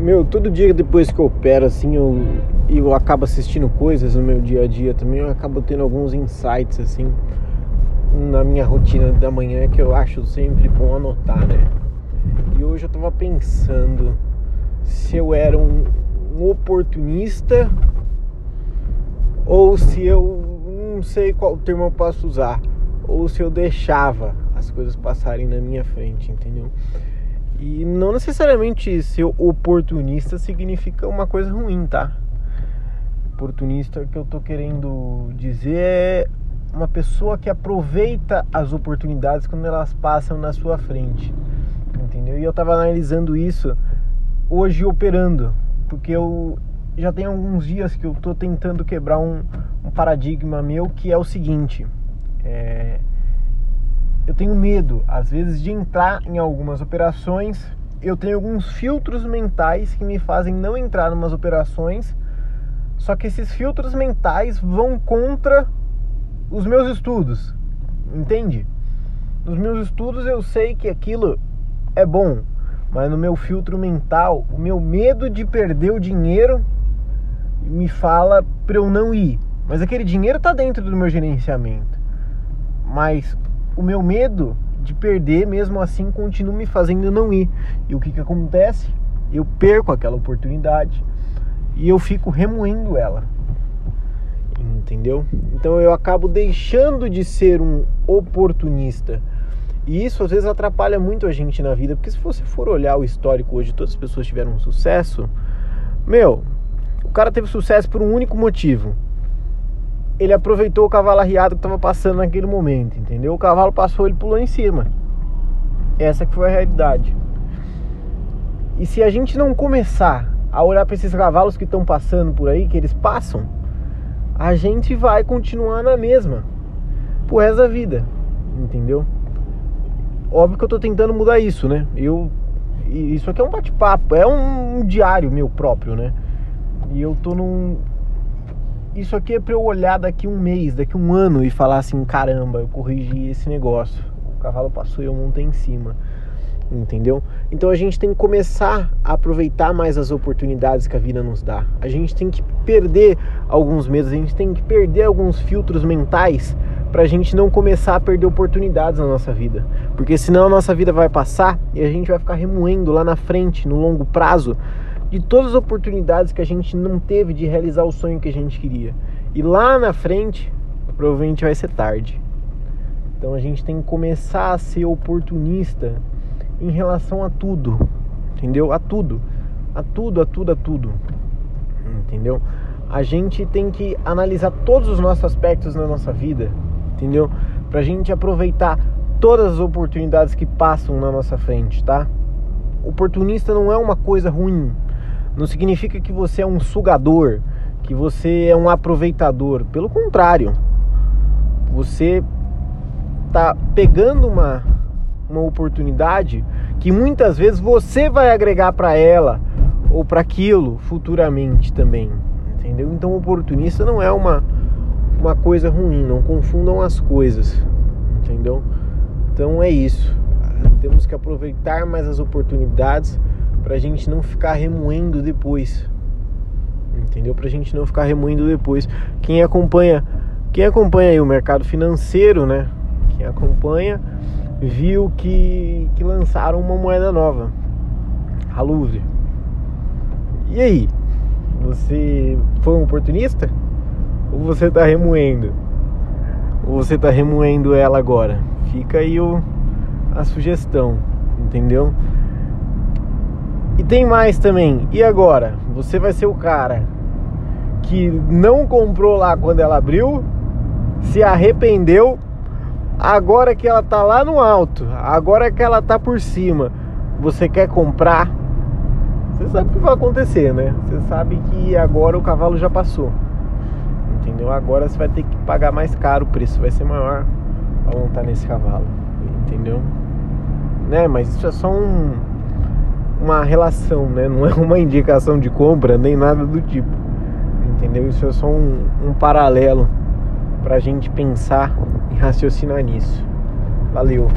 Meu, todo dia depois que eu opero, assim, eu, eu acabo assistindo coisas no meu dia a dia também, eu acabo tendo alguns insights, assim, na minha rotina da manhã que eu acho sempre bom anotar, né? E hoje eu tava pensando se eu era um, um oportunista ou se eu não sei qual termo eu posso usar, ou se eu deixava as coisas passarem na minha frente, entendeu? E não necessariamente ser oportunista significa uma coisa ruim, tá? Oportunista que eu tô querendo dizer é uma pessoa que aproveita as oportunidades quando elas passam na sua frente, entendeu? E eu tava analisando isso hoje operando, porque eu já tem alguns dias que eu tô tentando quebrar um, um paradigma meu que é o seguinte: é, eu tenho medo, às vezes, de entrar em algumas operações. Eu tenho alguns filtros mentais que me fazem não entrar em umas operações. Só que esses filtros mentais vão contra os meus estudos, entende? Nos meus estudos eu sei que aquilo é bom, mas no meu filtro mental, o meu medo de perder o dinheiro me fala para eu não ir. Mas aquele dinheiro está dentro do meu gerenciamento. Mas o meu medo de perder, mesmo assim, continua me fazendo não ir. E o que, que acontece? Eu perco aquela oportunidade e eu fico remoendo ela. Entendeu? Então eu acabo deixando de ser um oportunista. E isso às vezes atrapalha muito a gente na vida, porque se você for olhar o histórico hoje, todas as pessoas tiveram sucesso, meu, o cara teve sucesso por um único motivo. Ele aproveitou o cavalo arriado que estava passando naquele momento, entendeu? O cavalo passou, ele pulou em cima. Essa que foi a realidade. E se a gente não começar a olhar para esses cavalos que estão passando por aí, que eles passam, a gente vai continuar na mesma pro resto da vida, entendeu? Óbvio que eu tô tentando mudar isso, né? Eu isso aqui é um bate-papo, é um diário meu próprio, né? E eu tô num. Isso aqui é pra eu olhar daqui um mês, daqui um ano e falar assim: caramba, eu corrigi esse negócio. O cavalo passou e eu montei em cima. Entendeu? Então a gente tem que começar a aproveitar mais as oportunidades que a vida nos dá. A gente tem que perder alguns medos, a gente tem que perder alguns filtros mentais para a gente não começar a perder oportunidades na nossa vida. Porque senão a nossa vida vai passar e a gente vai ficar remoendo lá na frente, no longo prazo, de todas as oportunidades que a gente não teve de realizar o sonho que a gente queria. E lá na frente, provavelmente vai ser tarde. Então a gente tem que começar a ser oportunista em relação a tudo, entendeu? A tudo, a tudo, a tudo, a tudo, entendeu? A gente tem que analisar todos os nossos aspectos na nossa vida, entendeu? Pra gente aproveitar todas as oportunidades que passam na nossa frente, tá? Oportunista não é uma coisa ruim, não significa que você é um sugador, que você é um aproveitador. Pelo contrário, você está pegando uma, uma oportunidade que muitas vezes você vai agregar para ela ou para aquilo futuramente também, entendeu? Então, oportunista não é uma uma coisa ruim, não confundam as coisas, entendeu? Então é isso. Temos que aproveitar mais as oportunidades pra gente não ficar remoendo depois. Entendeu? Pra gente não ficar remoendo depois. Quem acompanha, quem acompanha aí o mercado financeiro, né? Quem acompanha viu que, que lançaram uma moeda nova, a Luve. E aí? Você foi um oportunista? Ou você está remoendo? Ou você está remoendo ela agora? Fica aí o, a sugestão, entendeu? E tem mais também. E agora? Você vai ser o cara que não comprou lá quando ela abriu, se arrependeu, agora que ela tá lá no alto, agora que ela tá por cima, você quer comprar? Você sabe o que vai acontecer, né? Você sabe que agora o cavalo já passou. Entendeu? Agora você vai ter que pagar mais caro, o preço vai ser maior para montar nesse cavalo. Entendeu? Né? Mas isso é só um uma relação, né? Não é uma indicação de compra nem nada do tipo. Entendeu? Isso é só um, um paralelo para a gente pensar e raciocinar nisso. Valeu!